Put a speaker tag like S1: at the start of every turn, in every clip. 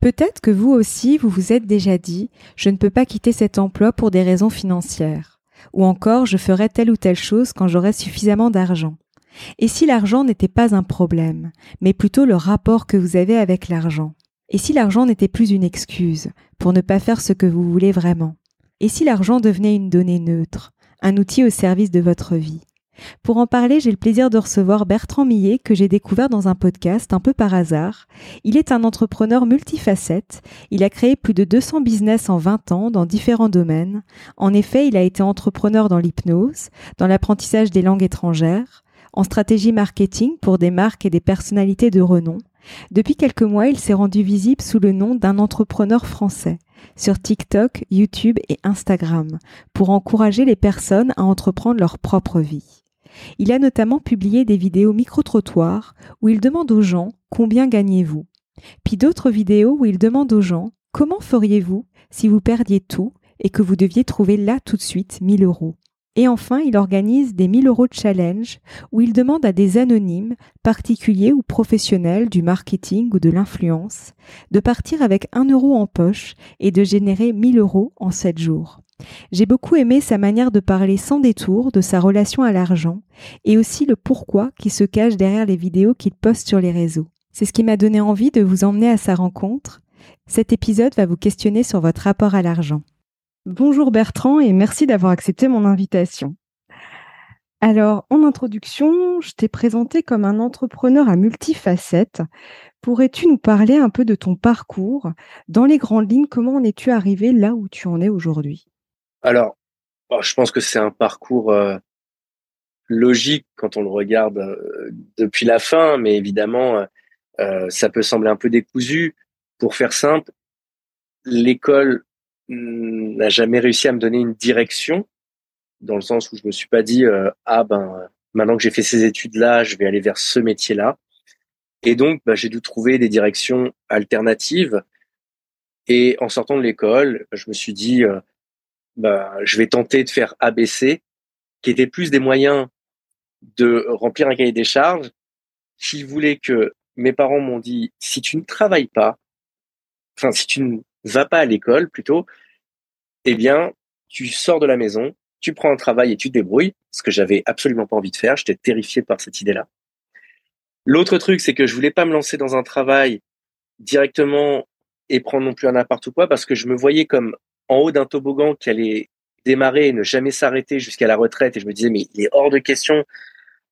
S1: Peut-être que vous aussi, vous vous êtes déjà dit, je ne peux pas quitter cet emploi pour des raisons financières. Ou encore, je ferai telle ou telle chose quand j'aurai suffisamment d'argent. Et si l'argent n'était pas un problème, mais plutôt le rapport que vous avez avec l'argent? Et si l'argent n'était plus une excuse pour ne pas faire ce que vous voulez vraiment? Et si l'argent devenait une donnée neutre, un outil au service de votre vie? Pour en parler, j'ai le plaisir de recevoir Bertrand Millet, que j'ai découvert dans un podcast un peu par hasard. Il est un entrepreneur multifacette. Il a créé plus de 200 business en 20 ans dans différents domaines. En effet, il a été entrepreneur dans l'hypnose, dans l'apprentissage des langues étrangères, en stratégie marketing pour des marques et des personnalités de renom. Depuis quelques mois, il s'est rendu visible sous le nom d'un entrepreneur français sur TikTok, YouTube et Instagram pour encourager les personnes à entreprendre leur propre vie. Il a notamment publié des vidéos micro-trottoirs où il demande aux gens combien gagnez-vous Puis d'autres vidéos où il demande aux gens comment feriez-vous si vous perdiez tout et que vous deviez trouver là tout de suite 1000 euros et enfin, il organise des 1000 euros de challenge où il demande à des anonymes, particuliers ou professionnels du marketing ou de l'influence, de partir avec 1 euro en poche et de générer 1000 euros en 7 jours. J'ai beaucoup aimé sa manière de parler sans détour de sa relation à l'argent et aussi le pourquoi qui se cache derrière les vidéos qu'il poste sur les réseaux. C'est ce qui m'a donné envie de vous emmener à sa rencontre. Cet épisode va vous questionner sur votre rapport à l'argent. Bonjour Bertrand et merci d'avoir accepté mon invitation. Alors, en introduction, je t'ai présenté comme un entrepreneur à multifacettes. Pourrais-tu nous parler un peu de ton parcours? Dans les grandes lignes, comment en es-tu arrivé là où tu en es aujourd'hui?
S2: Alors, je pense que c'est un parcours euh, logique quand on le regarde euh, depuis la fin, mais évidemment, euh, ça peut sembler un peu décousu. Pour faire simple, l'école n'a jamais réussi à me donner une direction, dans le sens où je me suis pas dit ah ben maintenant que j'ai fait ces études là, je vais aller vers ce métier là. Et donc, bah, j'ai dû trouver des directions alternatives. Et en sortant de l'école, je me suis dit, bah, je vais tenter de faire ABC, qui était plus des moyens de remplir un cahier des charges. S'ils voulaient que mes parents m'ont dit, si tu ne travailles pas, enfin, si tu ne vas pas à l'école plutôt, eh bien, tu sors de la maison, tu prends un travail et tu te débrouilles, ce que j'avais absolument pas envie de faire. J'étais terrifié par cette idée-là. L'autre truc, c'est que je voulais pas me lancer dans un travail directement et prendre non plus un n'importe quoi parce que je me voyais comme en haut d'un toboggan qui allait démarrer et ne jamais s'arrêter jusqu'à la retraite. Et je me disais, mais il est hors de question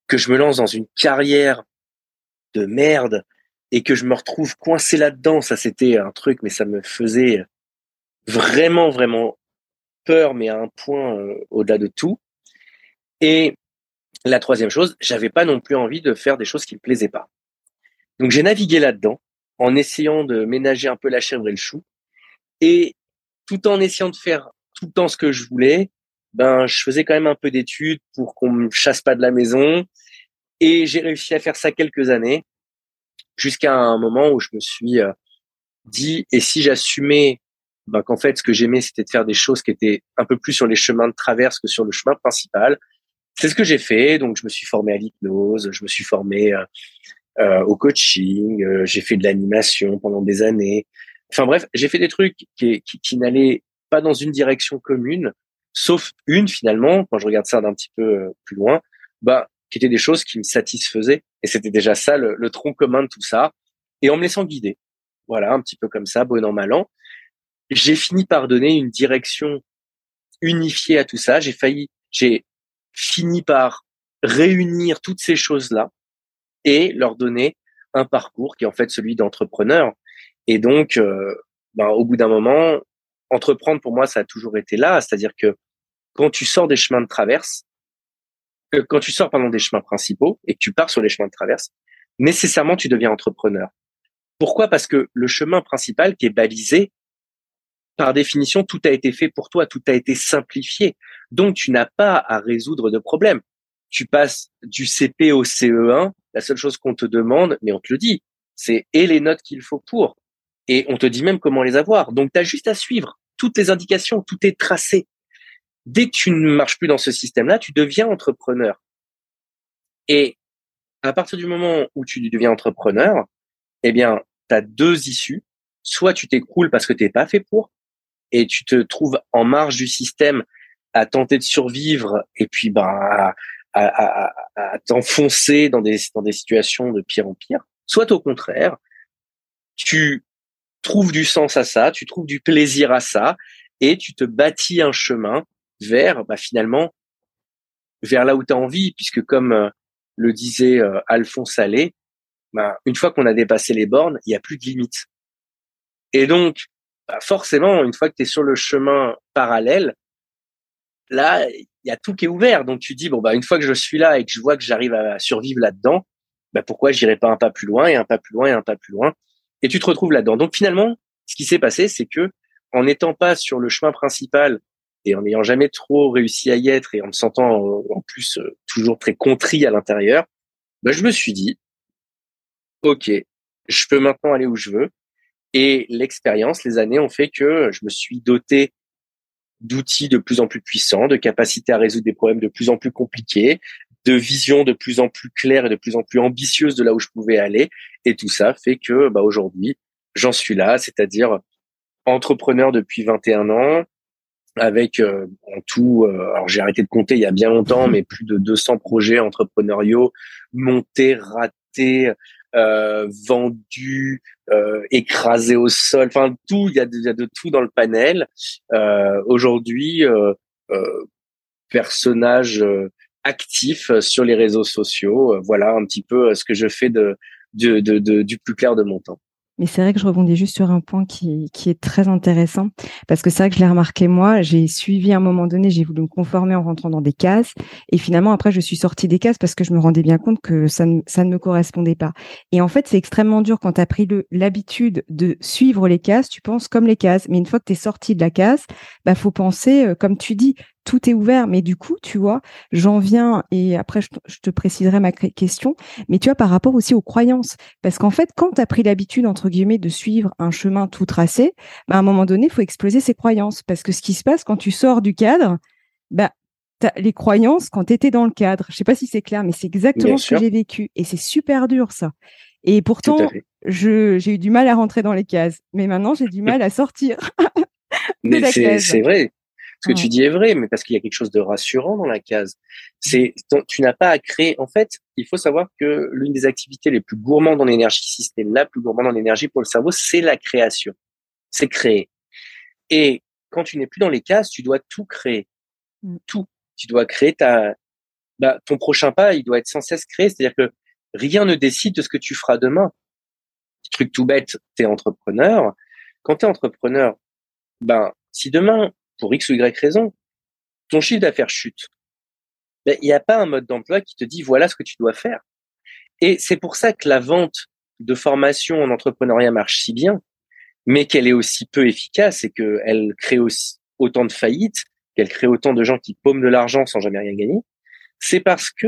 S2: que je me lance dans une carrière de merde et que je me retrouve coincé là-dedans. Ça, c'était un truc, mais ça me faisait vraiment, vraiment peur, mais à un point euh, au-delà de tout. Et la troisième chose, j'avais pas non plus envie de faire des choses qui me plaisaient pas. Donc j'ai navigué là-dedans en essayant de ménager un peu la chèvre et le chou. Et tout en essayant de faire tout le temps ce que je voulais, ben je faisais quand même un peu d'études pour qu'on me chasse pas de la maison et j'ai réussi à faire ça quelques années jusqu'à un moment où je me suis euh, dit et si j'assumais ben, qu'en fait ce que j'aimais c'était de faire des choses qui étaient un peu plus sur les chemins de traverse que sur le chemin principal. C'est ce que j'ai fait donc je me suis formé à l'hypnose, je me suis formé euh, euh au coaching, euh, j'ai fait de l'animation pendant des années, Enfin bref, j'ai fait des trucs qui, qui, qui n'allaient pas dans une direction commune, sauf une finalement, quand je regarde ça d'un petit peu euh, plus loin, bah, qui étaient des choses qui me satisfaisaient. Et c'était déjà ça, le, le, tronc commun de tout ça. Et en me laissant guider, voilà, un petit peu comme ça, bon an, mal an, j'ai fini par donner une direction unifiée à tout ça. J'ai failli, j'ai fini par réunir toutes ces choses-là et leur donner un parcours qui est en fait celui d'entrepreneur. Et donc, euh, ben, au bout d'un moment, entreprendre pour moi, ça a toujours été là. C'est-à-dire que quand tu sors des chemins de traverse, euh, quand tu sors pardon des chemins principaux et que tu pars sur les chemins de traverse, nécessairement tu deviens entrepreneur. Pourquoi? Parce que le chemin principal qui est balisé, par définition, tout a été fait pour toi, tout a été simplifié. Donc tu n'as pas à résoudre de problème. Tu passes du CP au CE1, la seule chose qu'on te demande, mais on te le dit, c'est et les notes qu'il faut pour. Et on te dit même comment les avoir. Donc tu as juste à suivre toutes les indications, tout est tracé. Dès que tu ne marches plus dans ce système-là, tu deviens entrepreneur. Et à partir du moment où tu deviens entrepreneur, eh bien, tu as deux issues. Soit tu t'écroules parce que tu n'es pas fait pour, et tu te trouves en marge du système à tenter de survivre, et puis ben, à, à, t'enfoncer dans des, dans des situations de pire en pire. Soit au contraire, tu trouves du sens à ça, tu trouves du plaisir à ça, et tu te bâtis un chemin vers bah, finalement vers là où tu as envie, puisque comme euh, le disait euh, Alphonse Allais, bah, une fois qu'on a dépassé les bornes, il n'y a plus de limites. Et donc, bah, forcément, une fois que tu es sur le chemin parallèle, là, il y a tout qui est ouvert. Donc tu dis, bon, bah, une fois que je suis là et que je vois que j'arrive à survivre là-dedans, bah, pourquoi j'irai pas un pas plus loin et un pas plus loin et un pas plus loin Et tu te retrouves là-dedans. Donc finalement, ce qui s'est passé, c'est que en n'étant pas sur le chemin principal et en n'ayant jamais trop réussi à y être et en me sentant en plus euh, toujours très contrit à l'intérieur, bah, je me suis dit, ok, je peux maintenant aller où je veux. Et l'expérience, les années ont fait que je me suis doté d'outils de plus en plus puissants, de capacités à résoudre des problèmes de plus en plus compliqués, de vision de plus en plus claire et de plus en plus ambitieuse de là où je pouvais aller. Et tout ça fait que bah, aujourd'hui, j'en suis là, c'est-à-dire entrepreneur depuis 21 ans, avec euh, en tout, euh, alors j'ai arrêté de compter il y a bien longtemps, mais plus de 200 projets entrepreneuriaux montés, ratés, euh, vendus, euh, écrasés au sol, enfin tout, il y a, de, y a de tout dans le panel. Euh, Aujourd'hui, euh, personnage actif sur les réseaux sociaux. Voilà un petit peu ce que je fais du plus clair de mon temps.
S1: Mais c'est vrai que je rebondis juste sur un point qui, est très intéressant, parce que c'est vrai que je l'ai remarqué moi, j'ai suivi à un moment donné, j'ai voulu me conformer en rentrant dans des cases, et finalement après je suis sortie des cases parce que je me rendais bien compte que ça ne, me correspondait pas. Et en fait c'est extrêmement dur quand tu as pris l'habitude de suivre les cases, tu penses comme les cases, mais une fois que tu es sorti de la case, bah faut penser, euh, comme tu dis, tout est ouvert. Mais du coup, tu vois, j'en viens, et après, je, te préciserai ma question, mais tu vois, par rapport aussi aux croyances. Parce qu'en fait, quand tu as pris l'habitude, entre guillemets, de suivre un chemin tout tracé, bah, à un moment donné, il faut exploser ses croyances. Parce que ce qui se passe quand tu sors du cadre, bah, les croyances quand tu étais dans le cadre. Je sais pas si c'est clair, mais c'est exactement ce que j'ai vécu. Et c'est super dur, ça. Et pourtant, j'ai eu du mal à rentrer dans les cases. Mais maintenant, j'ai du mal à sortir.
S2: c'est vrai. Ce que tu dis est vrai, mais parce qu'il y a quelque chose de rassurant dans la case. C'est, tu n'as pas à créer. En fait, il faut savoir que l'une des activités les plus gourmandes en énergie, si ce n'est la plus gourmande en énergie pour le cerveau, c'est la création. C'est créer. Et quand tu n'es plus dans les cases, tu dois tout créer. Mmh. Tout. Tu dois créer ta, bah, ton prochain pas, il doit être sans cesse créé. C'est-à-dire que rien ne décide de ce que tu feras demain. Truc tout bête, tu es entrepreneur. Quand tu es entrepreneur, ben, si demain pour X ou Y raison, ton chiffre d'affaires chute. Ben, il n'y a pas un mode d'emploi qui te dit voilà ce que tu dois faire. Et c'est pour ça que la vente de formation en entrepreneuriat marche si bien, mais qu'elle est aussi peu efficace et qu'elle crée aussi autant de faillites, qu'elle crée autant de gens qui paument de l'argent sans jamais rien gagner. C'est parce que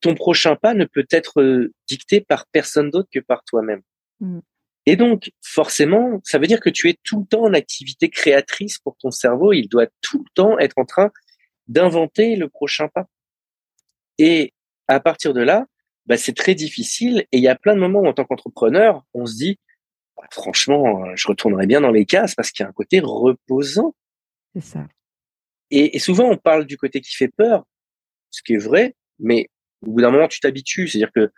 S2: ton prochain pas ne peut être euh, dicté par personne d'autre que par toi-même. Mmh. Et donc, forcément, ça veut dire que tu es tout le temps en activité créatrice pour ton cerveau. Il doit tout le temps être en train d'inventer le prochain pas. Et à partir de là, bah, c'est très difficile. Et il y a plein de moments où, en tant qu'entrepreneur, on se dit, bah, franchement, je retournerai bien dans les cases parce qu'il y a un côté reposant.
S1: C'est ça.
S2: Et, et, souvent, on parle du côté qui fait peur, ce qui est vrai, mais au bout d'un moment, tu t'habitues. C'est-à-dire que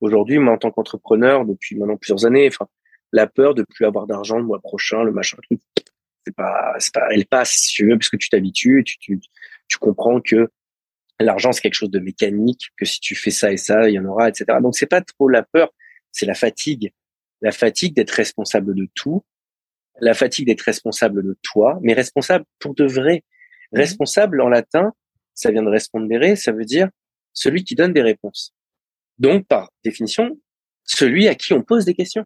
S2: aujourd'hui, moi, en tant qu'entrepreneur, depuis maintenant plusieurs années, enfin, la peur de plus avoir d'argent le mois prochain, le machin, c'est pas, c'est pas, elle passe, si tu veux, parce que tu t'habitues, tu, tu, tu comprends que L'argent, c'est quelque chose de mécanique, que si tu fais ça et ça, il y en aura, etc. Donc, c'est pas trop la peur, c'est la fatigue. La fatigue d'être responsable de tout, la fatigue d'être responsable de toi, mais responsable pour de vrai. Mmh. Responsable en latin, ça vient de respondere, ça veut dire celui qui donne des réponses. Donc, par définition, celui à qui on pose des questions.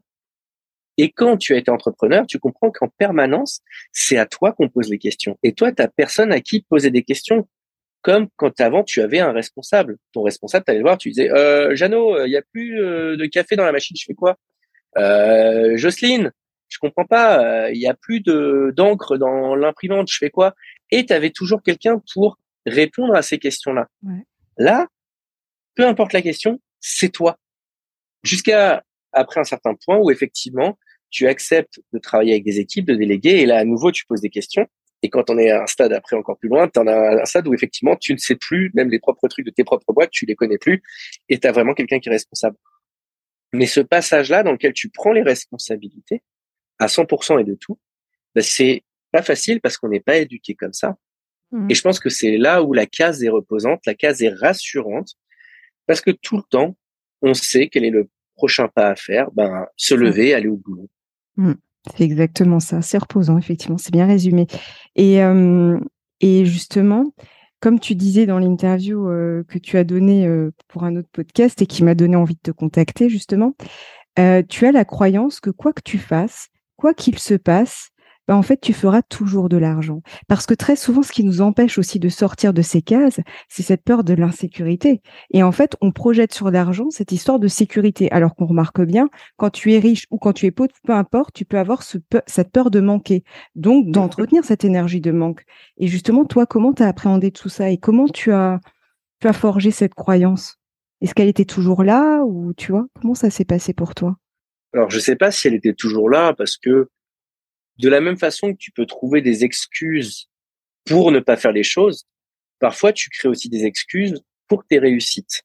S2: Et quand tu as été entrepreneur, tu comprends qu'en permanence, c'est à toi qu'on pose les questions. Et toi, tu n'as personne à qui poser des questions. Comme quand avant, tu avais un responsable. Ton responsable, tu allais le voir, tu disais, euh, Jeannot, il n'y a plus euh, de café dans la machine, je fais quoi? Euh, Jocelyne, je comprends pas, euh, il n'y a plus de d'encre dans l'imprimante, je fais quoi? Et tu avais toujours quelqu'un pour répondre à ces questions-là. Là, peu importe la question, c'est toi. Jusqu'à après un certain point où effectivement, tu acceptes de travailler avec des équipes, de déléguer, et là, à nouveau, tu poses des questions. Et quand on est à un stade après encore plus loin, tu en as un stade où effectivement, tu ne sais plus, même les propres trucs de tes propres boîtes, tu les connais plus, et tu as vraiment quelqu'un qui est responsable. Mais ce passage-là, dans lequel tu prends les responsabilités, à 100% et de tout, bah, c'est pas facile parce qu'on n'est pas éduqué comme ça. Mmh. Et je pense que c'est là où la case est reposante, la case est rassurante, parce que tout le temps, on sait quel est le prochain pas à faire, ben, se mmh. lever, aller au boulot.
S1: Mmh. C'est exactement ça, c'est reposant, effectivement, c'est bien résumé. Et, et justement, comme tu disais dans l'interview que tu as donnée pour un autre podcast et qui m'a donné envie de te contacter, justement, tu as la croyance que quoi que tu fasses, quoi qu'il se passe, bah, en fait, tu feras toujours de l'argent. Parce que très souvent, ce qui nous empêche aussi de sortir de ces cases, c'est cette peur de l'insécurité. Et en fait, on projette sur l'argent cette histoire de sécurité. Alors qu'on remarque bien, quand tu es riche ou quand tu es pauvre, peu importe, tu peux avoir cette peur de manquer. Donc, d'entretenir cette énergie de manque. Et justement, toi, comment tu as appréhendé tout ça et comment tu as, tu as forgé cette croyance? Est-ce qu'elle était toujours là ou tu vois, comment ça s'est passé pour toi?
S2: Alors, je sais pas si elle était toujours là parce que de la même façon que tu peux trouver des excuses pour ne pas faire les choses, parfois tu crées aussi des excuses pour tes réussites.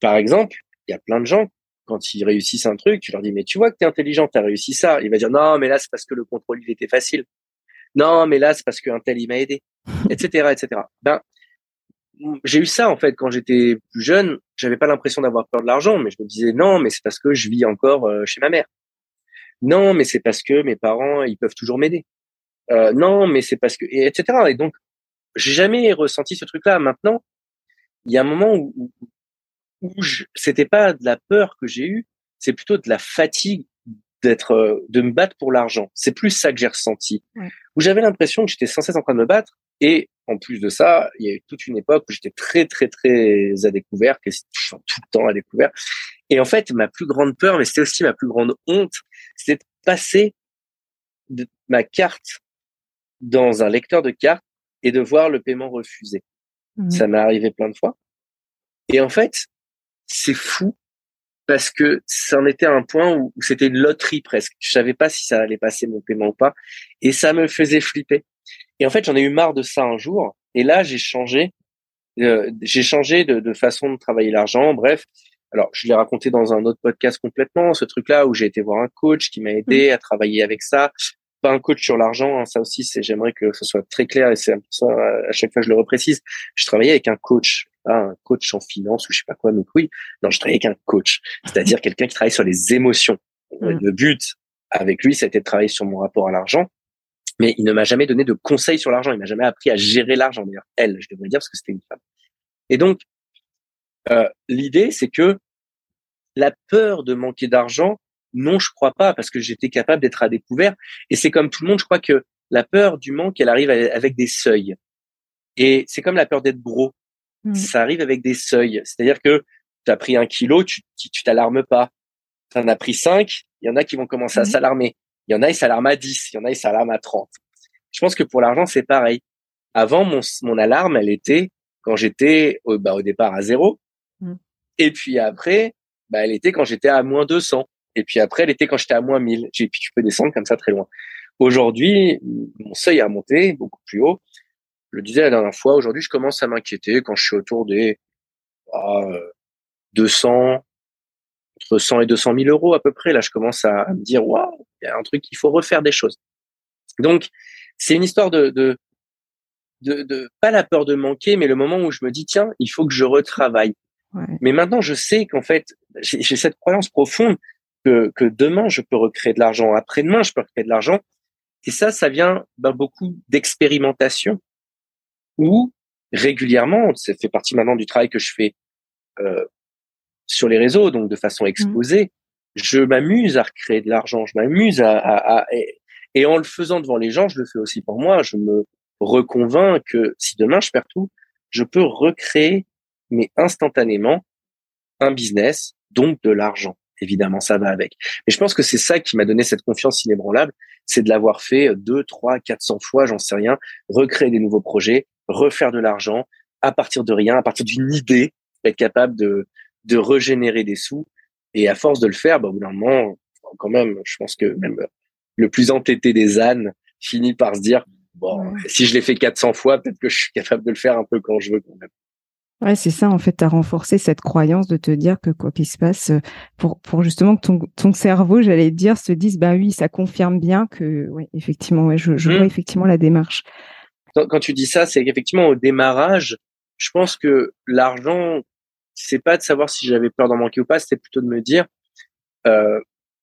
S2: Par exemple, il y a plein de gens, quand ils réussissent un truc, tu leur dis, mais tu vois que tu es intelligent, tu as réussi ça. Il va dire, non, mais là, c'est parce que le contrôle, il était facile. Non, mais là, c'est parce qu'un tel, il m'a aidé, etc., etc. Ben, j'ai eu ça en fait quand j'étais plus jeune. J'avais pas l'impression d'avoir peur de l'argent, mais je me disais non, mais c'est parce que je vis encore euh, chez ma mère. Non, mais c'est parce que mes parents ils peuvent toujours m'aider. Euh, non, mais c'est parce que et etc. Et donc j'ai jamais ressenti ce truc-là. Maintenant, il y a un moment où où, où c'était pas de la peur que j'ai eu, c'est plutôt de la fatigue d'être euh, de me battre pour l'argent. C'est plus ça que j'ai ressenti. Où j'avais l'impression que j'étais sans cesse en train de me battre et en plus de ça, il y a eu toute une époque où j'étais très, très, très à découvert, tout le temps à découvert. Et en fait, ma plus grande peur, mais c'était aussi ma plus grande honte, c'était de passer de ma carte dans un lecteur de cartes et de voir le paiement refusé. Mmh. Ça m'est arrivé plein de fois. Et en fait, c'est fou parce que ça en était un point où, où c'était une loterie presque. Je savais pas si ça allait passer mon paiement ou pas. Et ça me faisait flipper. Et en fait, j'en ai eu marre de ça un jour. Et là, j'ai changé. Euh, j'ai changé de, de, façon de travailler l'argent. Bref, alors je l'ai raconté dans un autre podcast complètement. Ce truc-là où j'ai été voir un coach qui m'a aidé mmh. à travailler avec ça. Pas un coach sur l'argent. Hein, ça aussi, c'est j'aimerais que ce soit très clair et c'est un peu ça à chaque fois je le reprécise. Je travaillais avec un coach, pas un coach en finance ou je sais pas quoi, mais oui. Non, je travaillais avec un coach, c'est-à-dire quelqu'un qui travaille sur les émotions. Mmh. Le but avec lui, c'était de travailler sur mon rapport à l'argent mais il ne m'a jamais donné de conseils sur l'argent. Il m'a jamais appris à gérer l'argent. D'ailleurs, elle, je devrais dire parce que c'était une femme. Et donc, euh, l'idée, c'est que la peur de manquer d'argent, non, je crois pas, parce que j'étais capable d'être à découvert. Et c'est comme tout le monde, je crois que la peur du manque, elle arrive avec des seuils. Et c'est comme la peur d'être gros. Mmh. Ça arrive avec des seuils. C'est-à-dire que tu as pris un kilo, tu tu t'alarmes pas. Tu en as pris cinq, il y en a qui vont commencer à s'alarmer. Il y en a, ils s'alarment à 10, il y en a, ils s'alarment à 30. Je pense que pour l'argent, c'est pareil. Avant, mon, mon alarme, elle était quand j'étais au, bah, au départ à zéro. Et puis après, bah, elle était quand j'étais à moins 200. Et puis après, elle était quand j'étais à moins 1000. Et puis tu peux descendre comme ça très loin. Aujourd'hui, mon seuil a monté beaucoup plus haut. Je le disais la dernière fois, aujourd'hui, je commence à m'inquiéter quand je suis autour des 200, ah, entre 100 et 200 000 euros à peu près. Là, je commence à, me dire, waouh, il y a un truc, il faut refaire des choses. Donc, c'est une histoire de, de, de, pas la peur de manquer, mais le moment où je me dis tiens, il faut que je retravaille. Mais maintenant, je sais qu'en fait, j'ai cette croyance profonde que, que demain, je peux recréer de l'argent. Après-demain, je peux recréer de l'argent. Et ça, ça vient ben, beaucoup d'expérimentation où régulièrement, ça fait partie maintenant du travail que je fais euh, sur les réseaux, donc de façon mmh. exposée, je m'amuse à recréer de l'argent, je m'amuse à, à, à et, en le faisant devant les gens, je le fais aussi pour moi. Je me reconvainc que si demain je perds tout, je peux recréer, mais instantanément, un business, donc de l'argent. Évidemment, ça va avec. Mais je pense que c'est ça qui m'a donné cette confiance inébranlable, c'est de l'avoir fait deux, trois, quatre cents fois, j'en sais rien, recréer des nouveaux projets, refaire de l'argent à partir de rien, à partir d'une idée, être capable de, de régénérer des sous et à force de le faire, bah, au bout d'un moment, quand même, je pense que même le plus entêté des ânes finit par se dire, bon, si je l'ai fait 400 fois, peut-être que je suis capable de le faire un peu quand je veux quand même.
S1: Ouais, c'est ça, en fait, tu as renforcé cette croyance de te dire que quoi qu'il se passe, euh, pour, pour justement que ton, ton cerveau, j'allais dire, se dise, bah oui, ça confirme bien que, oui, effectivement, ouais, je, je vois mmh. effectivement la démarche.
S2: Quand, tu dis ça, c'est qu'effectivement, au démarrage, je pense que l'argent, c'est pas de savoir si j'avais peur d'en manquer ou pas, c'était plutôt de me dire, euh,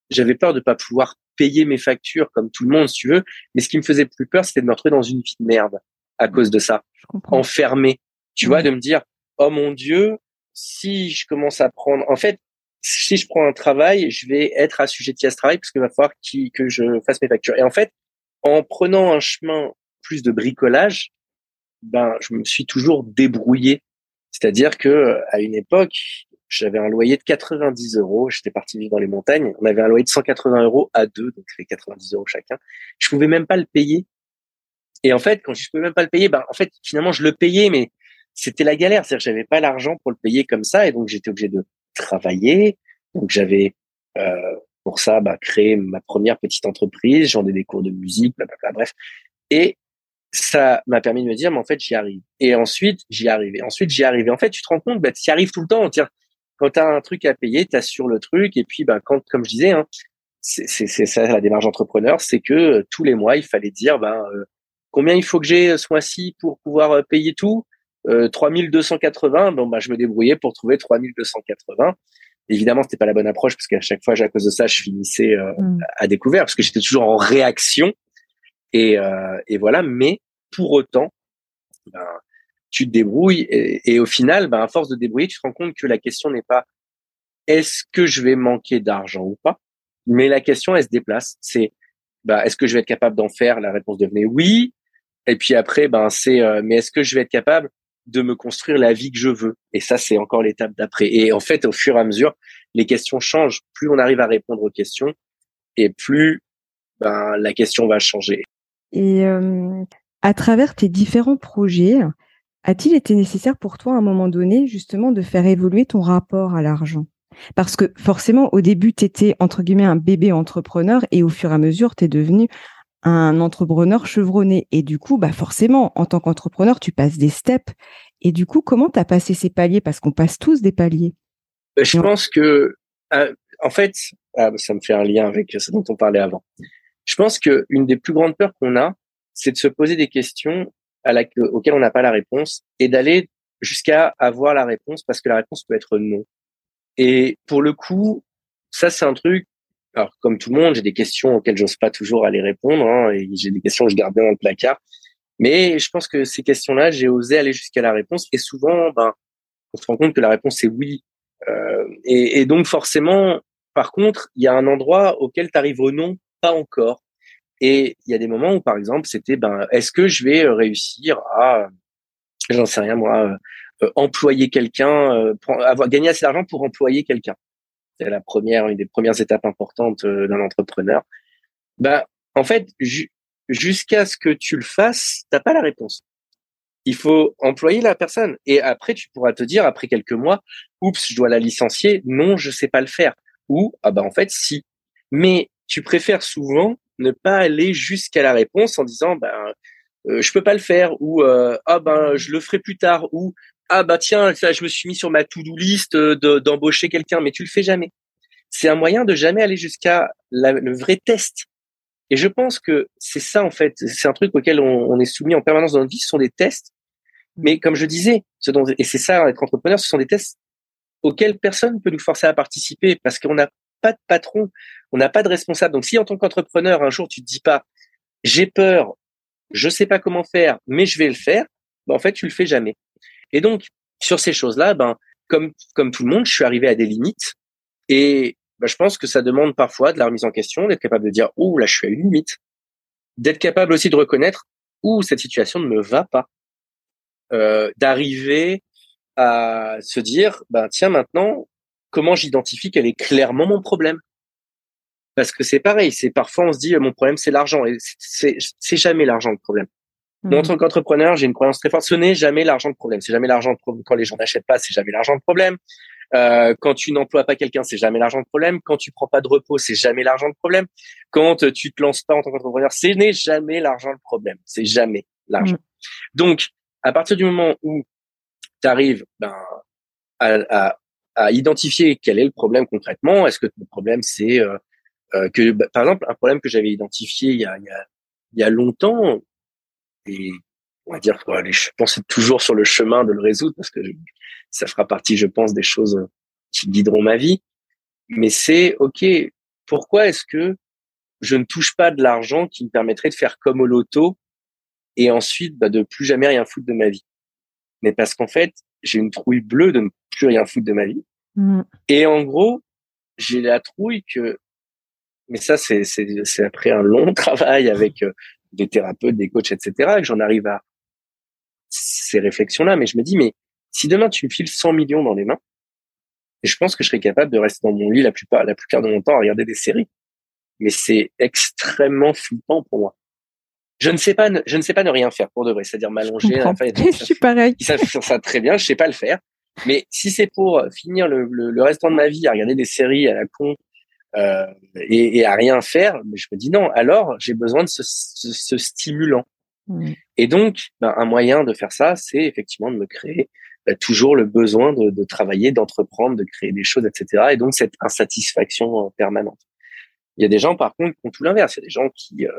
S2: j'avais peur de pas pouvoir payer mes factures comme tout le monde, si tu veux. Mais ce qui me faisait plus peur, c'était de me retrouver dans une vie de merde à cause de ça, enfermé. Tu vois, de me dire, oh mon Dieu, si je commence à prendre, en fait, si je prends un travail, je vais être assujetti à ce travail parce qu'il va falloir que je fasse mes factures. Et en fait, en prenant un chemin plus de bricolage, ben, je me suis toujours débrouillé c'est-à-dire que à une époque, j'avais un loyer de 90 euros. J'étais parti vivre dans les montagnes. On avait un loyer de 180 euros à deux, donc c'est 90 euros chacun. Je pouvais même pas le payer. Et en fait, quand je pouvais même pas le payer, ben en fait finalement je le payais, mais c'était la galère. C'est-à-dire j'avais pas l'argent pour le payer comme ça, et donc j'étais obligé de travailler. Donc j'avais euh, pour ça bah, créé ma première petite entreprise. J'en ai des cours de musique, blablabla, bref. Et ça m'a permis de me dire, mais en fait, j'y arrive. Et ensuite, j'y arrive. Et ensuite, j'y arrive. Et en fait, tu te rends compte, bah, tu y arrives tout le temps. Quand tu as un truc à payer, tu sur le truc. Et puis, bah, quand, comme je disais, hein, c'est ça la démarche entrepreneur, c'est que euh, tous les mois, il fallait dire, ben, euh, combien il faut que j'ai ce mois-ci pour pouvoir euh, payer tout euh, 3280. Bon, bah, je me débrouillais pour trouver 3280. Évidemment, c'était pas la bonne approche parce qu'à chaque fois, à cause de ça, je finissais mmh. à découvert parce que j'étais toujours en réaction et, euh, et voilà, mais pour autant, ben, tu te débrouilles et, et, au final, ben, à force de débrouiller, tu te rends compte que la question n'est pas est-ce que je vais manquer d'argent ou pas, mais la question elle se déplace. C'est ben, est-ce que je vais être capable d'en faire? La réponse devenait oui. Et puis après, ben c'est euh, mais est-ce que je vais être capable de me construire la vie que je veux Et ça, c'est encore l'étape d'après. Et en fait, au fur et à mesure, les questions changent. Plus on arrive à répondre aux questions, et plus ben, la question va changer.
S1: Et à travers tes différents projets, a-t-il été nécessaire pour toi à un moment donné justement de faire évoluer ton rapport à l'argent? Parce que forcément, au début, tu étais entre guillemets un bébé entrepreneur et au fur et à mesure, tu es devenu un entrepreneur chevronné. Et du coup, bah forcément, en tant qu'entrepreneur, tu passes des steps. Et du coup, comment tu as passé ces paliers? Parce qu'on passe tous des paliers.
S2: Bah, je pense que, en fait, ah, ça me fait un lien avec ce dont on parlait avant. Je pense qu'une des plus grandes peurs qu'on a, c'est de se poser des questions à la, auxquelles on n'a pas la réponse et d'aller jusqu'à avoir la réponse parce que la réponse peut être non. Et pour le coup, ça c'est un truc. Alors comme tout le monde, j'ai des questions auxquelles j'ose pas toujours aller répondre hein, et j'ai des questions que je garde dans le placard. Mais je pense que ces questions-là, j'ai osé aller jusqu'à la réponse et souvent, ben, on se rend compte que la réponse est oui. Euh, et, donc forcément, par contre, il y a un endroit auquel tu arrives au non pas encore. Et il y a des moments où, par exemple, c'était, ben, est-ce que je vais euh, réussir à, j'en sais rien moi, euh, employer quelqu'un, euh, avoir gagné assez d'argent pour employer quelqu'un? C'est la première, une des premières étapes importantes d'un entrepreneur. Ben, en fait, jusqu'à ce que tu le fasses, t'as pas la réponse. Il faut employer la personne. Et après, tu pourras te dire, après quelques mois, oups, je dois la licencier. Non, je sais pas le faire. Ou, ah ben, en fait, si. Mais tu préfères souvent ne pas aller jusqu'à la réponse en disant ben euh, je peux pas le faire ou euh, ah ben je le ferai plus tard ou ah bah tiens je me suis mis sur ma to-do list euh, d'embaucher quelqu'un mais tu le fais jamais. C'est un moyen de jamais aller jusqu'à le vrai test. Et je pense que c'est ça, en fait, c'est un truc auquel on, est soumis en permanence dans notre vie, ce sont des tests. Mais comme je disais, ce dont, et c'est ça, être entrepreneur, ce sont des tests auxquels personne ne peut nous forcer à participer parce qu'on n'a pas de patron, on n'a pas de responsable. Donc si en tant qu'entrepreneur, un jour, tu te dis pas, j'ai peur, je sais pas comment faire, mais je vais le faire, ben, en fait, tu le fais jamais. Et donc, sur ces choses-là, ben, comme, comme tout le monde, je suis arrivé à des limites. Et ben, je pense que ça demande parfois de la remise en question, d'être capable de dire, oh, là, je suis à une limite. D'être capable aussi de reconnaître, où cette situation ne me va pas. Euh, d'arriver à se dire, ben, tiens, maintenant, comment j'identifie quel est clairement mon problème? Parce que c'est pareil, c'est parfois on se dit, mon problème, c'est l'argent. Et c'est, jamais l'argent le problème. Moi, en mmh. tant qu'entrepreneur, j'ai une croyance très forte. Ce n'est jamais l'argent le problème. C'est jamais l'argent le problème. Quand les gens n'achètent pas, c'est jamais l'argent le problème. Euh, quand tu n'emploies pas quelqu'un, c'est jamais l'argent le problème. Quand tu prends pas de repos, c'est jamais l'argent le problème. Quand tu te lances pas en tant qu'entrepreneur, ce n'est jamais l'argent le problème. C'est jamais l'argent. Mmh. Donc, à partir du moment où tu arrives ben, à, à, à, identifier quel est le problème concrètement, est-ce que le problème c'est euh, euh, que, bah, par exemple, un problème que j'avais identifié il y a, il y a, il y a longtemps, et on va dire que je pensais toujours sur le chemin de le résoudre parce que ça fera partie, je pense, des choses qui guideront ma vie. Mais c'est ok. Pourquoi est-ce que je ne touche pas de l'argent qui me permettrait de faire comme au loto et ensuite bah, de plus jamais rien foutre de ma vie? Mais parce qu'en fait, j'ai une trouille bleue de ne plus rien foutre de ma vie. Mmh. Et en gros, j'ai la trouille que, mais ça c'est c'est après un long travail avec des thérapeutes, des coachs, etc., que j'en arrive à ces réflexions-là. Mais je me dis, mais si demain tu me files 100 millions dans les mains, je pense que je serais capable de rester dans mon lit la plupart, la plupart de mon temps à regarder des séries. Mais c'est extrêmement flippant pour moi. Je ne sais pas, ne, je ne sais pas ne rien faire pour de vrai, c'est-à-dire m'allonger.
S1: je suis pareil.
S2: Ils savent ça très bien, je sais pas le faire. Mais si c'est pour finir le, le, le, restant de ma vie à regarder des séries à la con euh, et, et, à rien faire, mais je me dis non. Alors j'ai besoin de ce, ce, ce stimulant. Mmh. Et donc, ben, un moyen de faire ça, c'est effectivement de me créer ben, toujours le besoin de, de travailler, d'entreprendre, de créer des choses, etc. Et donc cette insatisfaction euh, permanente. Il y a des gens, par contre, qui ont tout l'inverse. Il y a des gens qui euh,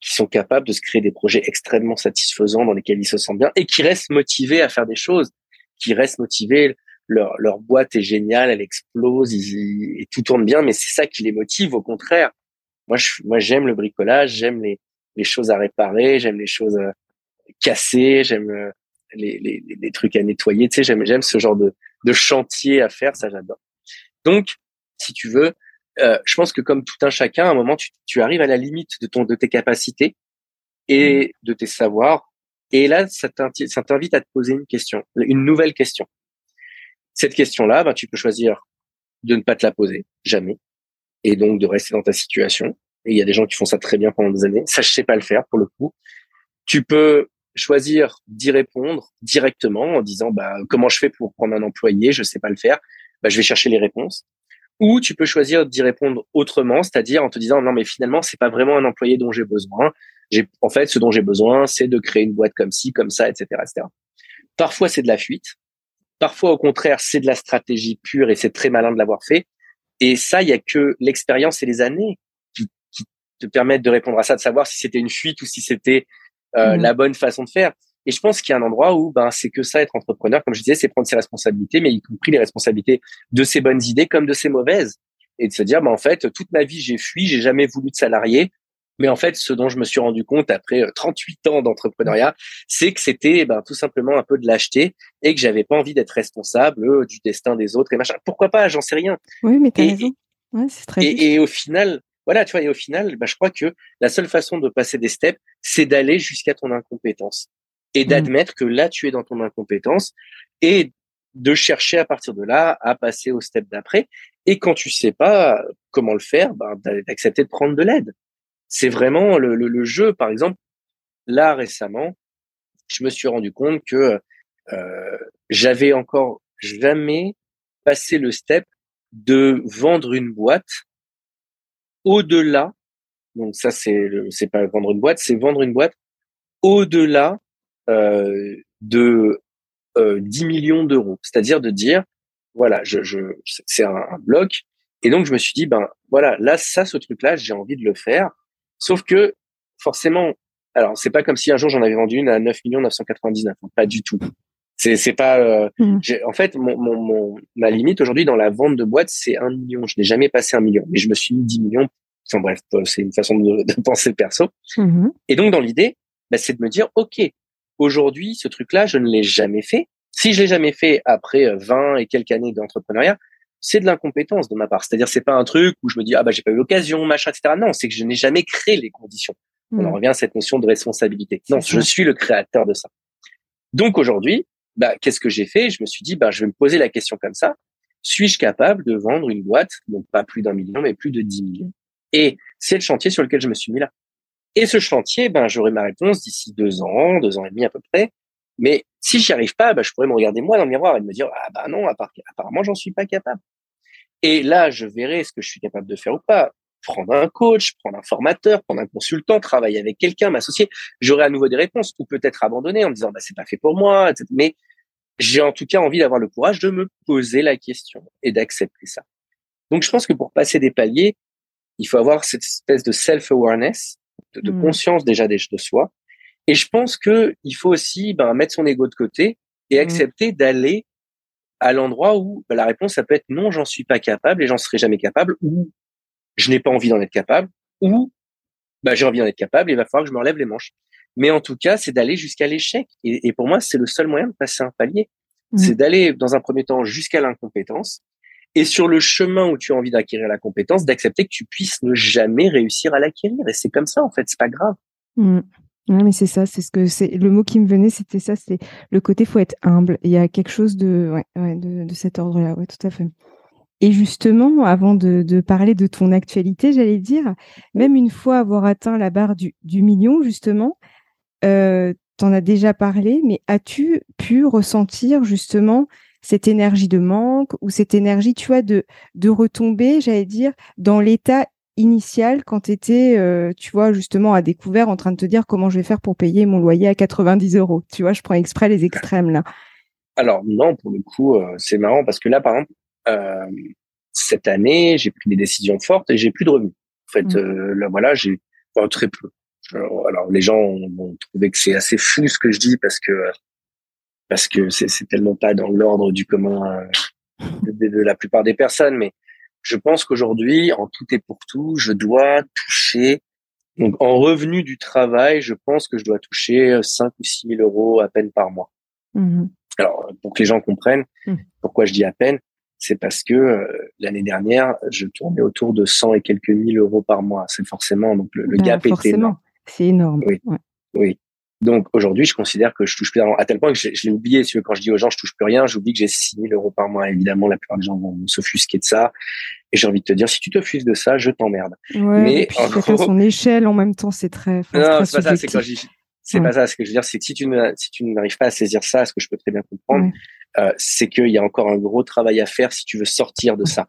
S2: qui sont capables de se créer des projets extrêmement satisfaisants dans lesquels ils se sentent bien et qui restent motivés à faire des choses, qui restent motivés leur, leur boîte est géniale, elle explose, et tout tourne bien, mais c'est ça qui les motive. Au contraire, moi, je, moi, j'aime le bricolage, j'aime les, les choses à réparer, j'aime les choses euh, cassées, j'aime euh, les, les, les, trucs à nettoyer. Tu sais, j'aime, j'aime ce genre de, de chantier à faire, ça j'adore. Donc, si tu veux, euh, je pense que comme tout un chacun, à un moment, tu, tu arrives à la limite de ton, de tes capacités et mmh. de tes savoirs. Et là, ça t'invite à te poser une question, une nouvelle question. Cette question-là, ben, tu peux choisir de ne pas te la poser, jamais, et donc de rester dans ta situation. Et il y a des gens qui font ça très bien pendant des années. Ça, je sais pas le faire pour le coup. Tu peux choisir d'y répondre directement en disant bah comment je fais pour prendre un employé, je sais pas le faire, bah, je vais chercher les réponses. Ou tu peux choisir d'y répondre autrement, c'est-à-dire en te disant non mais finalement c'est pas vraiment un employé dont j'ai besoin. J'ai en fait ce dont j'ai besoin c'est de créer une boîte comme ci, comme ça, etc., etc. Parfois c'est de la fuite, Parfois, au contraire, c'est de la stratégie pure et c'est très malin de l'avoir fait. Et ça, il y a que l'expérience et les années qui, qui, te permettent de répondre à ça, de savoir si c'était une fuite ou si c'était euh, mmh. la bonne façon de faire. Et je pense qu'il y a un endroit où ben c'est que ça être entrepreneur, comme je disais, c'est prendre ses responsabilités, mais y compris les responsabilités de ses bonnes idées comme de ses mauvaises, et de se dire ben en fait toute ma vie j'ai fui, j'ai jamais voulu de salarié, mais en fait, ce dont je me suis rendu compte après 38 euh, ans d'entrepreneuriat, c'est que c'était ben, tout simplement un peu de l'acheter et que j'avais pas envie d'être responsable euh, du destin des autres et machin. Pourquoi pas J'en sais rien.
S1: Oui, mais t'as raison. Ouais, c'est très
S2: et, et, au final, voilà, tu vois, et au final, ben, je crois que la seule façon de passer des steps, c'est d'aller jusqu'à ton incompétence et mmh. d'admettre que là, tu es dans ton incompétence et de chercher à partir de là à passer au step d'après. Et quand tu sais pas comment le faire, ben, d'accepter de prendre de l'aide c'est vraiment le, jeu. Par exemple, là récemment, je me suis rendu compte que euh, j'avais encore jamais passé le step de vendre une boîte au-delà. Donc ça, c'est c'est pas vendre une boîte, c'est vendre une boîte au-delà euh, de euh, 10 millions d'euros. C'est-à-dire de dire, voilà, je, je c'est un, un bloc. Et donc je me suis dit, ben voilà, là, ça, ce truc-là, j'ai envie de le faire Sauf que forcément, alors c'est pas comme si un jour j'en avais vendu une à 9 millions 999, pas du tout. C'est c'est pas. Euh, mmh. En fait, mon, mon, mon, ma limite aujourd'hui dans la vente de boîtes, c'est un million. Je n'ai jamais passé un million, mais je me suis mis 10 millions. Enfin bref, c'est une façon de, de penser perso. Mmh. Et donc dans l'idée, bah, c'est de me dire, ok, aujourd'hui, ce truc-là, je ne l'ai jamais fait. Si je l'ai jamais fait après 20 euh, et quelques années d'entrepreneuriat, c'est de l'incompétence de ma part. C'est-à-dire, c'est pas un truc où je me dis ah bah j'ai pas eu l'occasion, machin, etc. Non, c'est que je n'ai jamais créé les conditions. On en mmh. revient à cette notion de responsabilité. Non, je suis le créateur de ça. Donc aujourd'hui, bah, qu'est-ce que j'ai fait? Je me suis dit, bah, je vais me poser la question comme ça. Suis-je capable de vendre une boîte, non pas plus d'un million, mais plus de 10 millions? Et c'est le chantier sur lequel je me suis mis là. Et ce chantier, ben, j'aurai ma réponse d'ici deux ans, deux ans et demi à peu près. Mais si j'y arrive pas, ben, je pourrais me regarder moi dans le miroir et me dire, ah bah non, apparemment, j'en suis pas capable. Et là, je verrai ce que je suis capable de faire ou pas. Prendre un coach, prendre un formateur, prendre un consultant, travailler avec quelqu'un, m'associer. J'aurai à nouveau des réponses ou peut-être abandonner en me disant, bah, c'est pas fait pour moi, etc. Mais j'ai en tout cas envie d'avoir le courage de me poser la question et d'accepter ça. Donc, je pense que pour passer des paliers, il faut avoir cette espèce de self-awareness, de, mmh. conscience déjà de soi. Et je pense que il faut aussi ben, mettre son ego de côté et mmh. accepter d'aller à l'endroit où ben, la réponse ça peut être non, j'en suis pas capable et j'en serai jamais capable, ou je n'ai pas envie d'en être capable, ou ben, j'ai envie d'en être capable et il va falloir que je me relève les manches. Mais en tout cas, c'est d'aller jusqu'à l'échec. Et, pour moi, c'est le seul moyen de passer un palier. Mmh. C'est d'aller, dans un premier temps, jusqu'à l'incompétence. Et sur le chemin où tu as envie d'acquérir la compétence, d'accepter que tu puisses ne jamais réussir à l'acquérir. Et c'est comme ça, en fait, c'est pas grave.
S1: Mmh. Mais c'est ça, c'est ce que c'est le mot qui me venait, c'était ça, c'est le côté faut être humble. Il y a quelque chose de, ouais, de, de, cet ordre-là, ouais, tout à fait. Et justement, avant de, parler de ton actualité, j'allais dire, même une fois avoir atteint la barre du, million, justement, euh, tu en as déjà parlé, mais as-tu pu ressentir justement cette énergie de manque ou cette énergie, tu vois, de, de retomber, j'allais dire, dans l'état initial quand tu étais, euh, tu vois, justement à découvert en train de te dire comment je vais faire pour payer mon loyer à 90 euros. Tu vois, je prends exprès les extrêmes là.
S2: Alors non, pour le coup, euh, c'est marrant parce que là, par exemple, euh, cette année, j'ai pris des décisions fortes et j'ai plus de revenus. En fait, mmh. là, voilà, j'ai très peu alors les gens vont trouver que c'est assez fou ce que je dis parce que parce que c'est tellement pas dans l'ordre du commun euh, de, la plupart des personnes, mais je pense qu'aujourd'hui, en tout et pour tout, je dois toucher donc en revenu du travail, je pense que je dois toucher 5 ou 6 000 euros à peine par mois. Mmh alors pour que les gens comprennent mmh. pourquoi je dis à peine, c'est parce que euh, l'année dernière, je tournais autour de 100 et quelques mille euros par mois. C'est forcément donc le, bah, gap est énorme.
S1: C'est énorme.
S2: Oui. oui. Donc aujourd'hui, je considère que je touche plus à tel point que je, l'ai oublié. Si quand je dis aux gens je touche plus rien, j'oublie que j'ai 6 000 euros par mois. Évidemment, la plupart des gens vont s'offusquer de ça. Et j'ai envie de te dire, si tu t'offusques de ça, je t'emmerde.
S1: Ouais, Mais en gros... son échelle en même temps, c'est très.
S2: non, c'est pas ça. C'est quand je c'est pas ça. Ce que je veux dire, c'est que si tu ne, si tu n'arrives pas à saisir ça, ce que je peux très bien comprendre, euh, c'est qu'il y a encore un gros travail à faire si tu veux sortir de ça.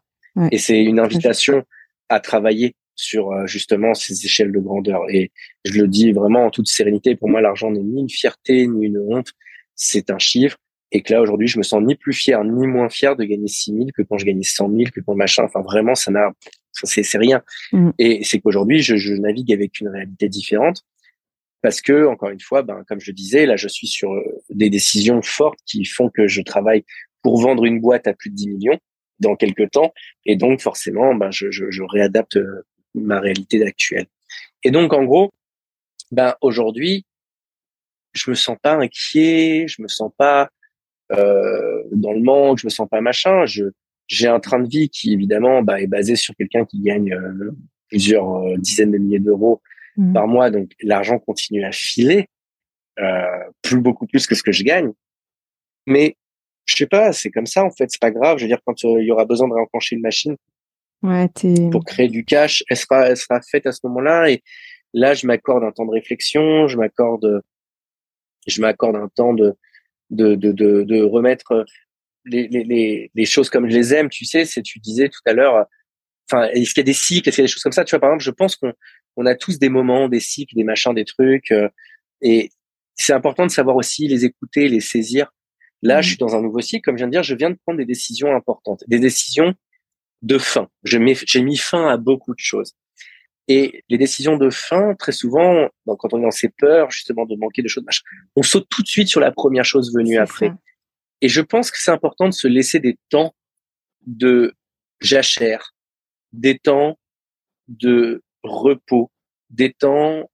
S2: Et c'est une invitation à travailler sur euh, justement ces échelles de grandeur. Et je le dis vraiment en toute sérénité, pour moi, l'argent n'est ni une fierté, ni une honte, c'est un chiffre. Et que là, aujourd'hui, je me sens ni plus fier, ni moins fier de gagner 6 000 que quand je gagnais 100 000, que quand machin. Enfin, vraiment, ça n'a, c'est, c'est rien. Mm. Et c'est qu'aujourd'hui, je, je navigue avec une réalité différente parce que, encore une fois, ben, comme je disais, là, je suis sur euh, des décisions fortes qui font que je travaille pour vendre une boîte à plus de 10 millions dans quelques temps. Et donc, forcément, ben, je, je, je réadapte euh, ma réalité actuelle. Et donc, en gros, ben aujourd'hui, je me sens pas inquiet, je me sens pas euh, dans le manque, je me sens pas machin. Je j'ai un train de vie qui évidemment bah, est basé sur quelqu'un qui gagne euh, plusieurs euh, dizaines de milliers d'euros mmh. par mois, donc l'argent continue à filer, euh, plus beaucoup plus que ce que je gagne. Mais je sais pas, c'est comme ça en fait, c'est pas grave. Je veux dire, quand il y aura besoin de réenclencher une machine,
S1: Ouais,
S2: pour créer du cash, elle sera, elle sera faite à ce moment-là. Et là, je m'accorde un temps de réflexion, je m'accorde, je m'accorde un temps de, de, de, de, de remettre les, les, les, choses comme je les aime. Tu sais, c'est, tu disais tout à l'heure, enfin, est-ce qu'il y a des cycles, est-ce qu'il y a des choses comme ça? Tu vois, par exemple, je pense qu'on on a tous des moments, des cycles, des machins, des trucs. Euh, et c'est important de savoir aussi les écouter, les saisir. Là, je mmh. suis dans un nouveau cycle. Comme je viens de dire, je viens de prendre des décisions importantes, des décisions de fin. J'ai mis fin à beaucoup de choses. Et les décisions de fin, très souvent, quand on est dans ces peurs, justement, de manquer de choses, on saute tout de suite sur la première chose venue après. Et je pense que c'est important de se laisser des temps de jachère, des temps de repos, des temps